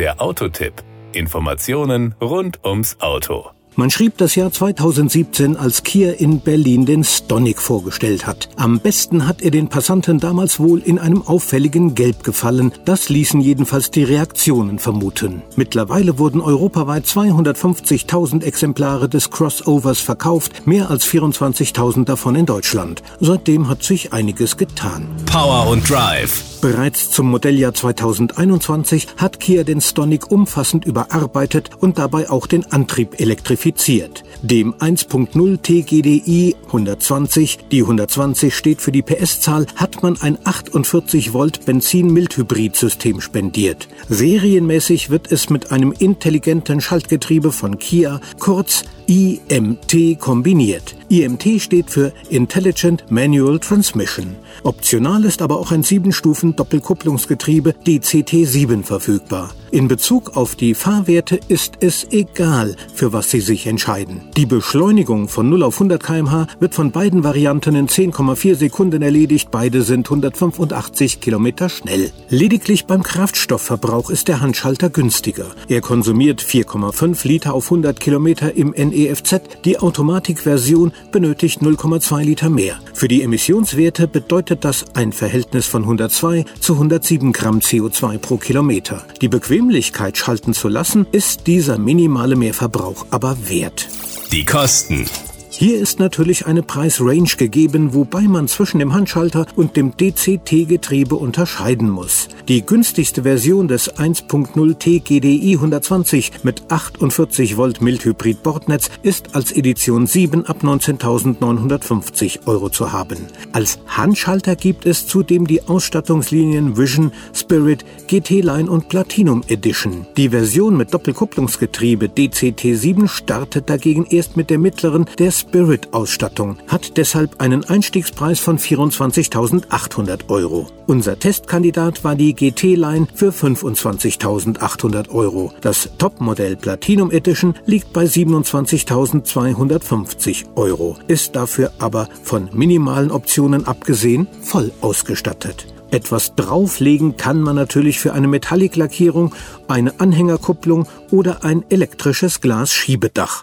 Der Autotipp. Informationen rund ums Auto. Man schrieb das Jahr 2017, als Kia in Berlin den Stonic vorgestellt hat. Am besten hat er den Passanten damals wohl in einem auffälligen Gelb gefallen. Das ließen jedenfalls die Reaktionen vermuten. Mittlerweile wurden europaweit 250.000 Exemplare des Crossovers verkauft, mehr als 24.000 davon in Deutschland. Seitdem hat sich einiges getan. Power und Drive. Bereits zum Modelljahr 2021 hat Kia den Stonic umfassend überarbeitet und dabei auch den Antrieb elektrifiziert. Dem 1.0 TGDI 120, die 120 steht für die PS-Zahl, hat man ein 48 Volt Benzin-Mild-Hybrid-System spendiert. Serienmäßig wird es mit einem intelligenten Schaltgetriebe von Kia, kurz IMT kombiniert. IMT steht für Intelligent Manual Transmission. Optional ist aber auch ein 7-Stufen Doppelkupplungsgetriebe DCT7 verfügbar. In Bezug auf die Fahrwerte ist es egal, für was Sie sich entscheiden. Die Beschleunigung von 0 auf 100 km/h wird von beiden Varianten in 10,4 Sekunden erledigt. Beide sind 185 km schnell. Lediglich beim Kraftstoffverbrauch ist der Handschalter günstiger. Er konsumiert 4,5 Liter auf 100 Kilometer im NEFZ. Die Automatikversion benötigt 0,2 Liter mehr. Für die Emissionswerte bedeutet das ein Verhältnis von 102 zu 107 Gramm CO2 pro Kilometer. Die Bequemlichkeit schalten zu lassen, ist dieser minimale Mehrverbrauch aber wert. Die Kosten. Hier ist natürlich eine Preisrange gegeben, wobei man zwischen dem Handschalter und dem DCT-Getriebe unterscheiden muss. Die günstigste Version des 1.0 T GDI 120 mit 48 Volt Mildhybrid Bordnetz ist als Edition 7 ab 19.950 Euro zu haben. Als Handschalter gibt es zudem die Ausstattungslinien Vision, Spirit, GT Line und Platinum Edition. Die Version mit Doppelkupplungsgetriebe DCT 7 startet dagegen erst mit der mittleren der Spirit-Ausstattung, hat deshalb einen Einstiegspreis von 24.800 Euro. Unser Testkandidat war die GT-Line für 25.800 Euro. Das Topmodell Platinum Edition liegt bei 27.250 Euro, ist dafür aber von minimalen Optionen abgesehen voll ausgestattet. Etwas drauflegen kann man natürlich für eine Metallic-Lackierung, eine Anhängerkupplung oder ein elektrisches Glasschiebedach.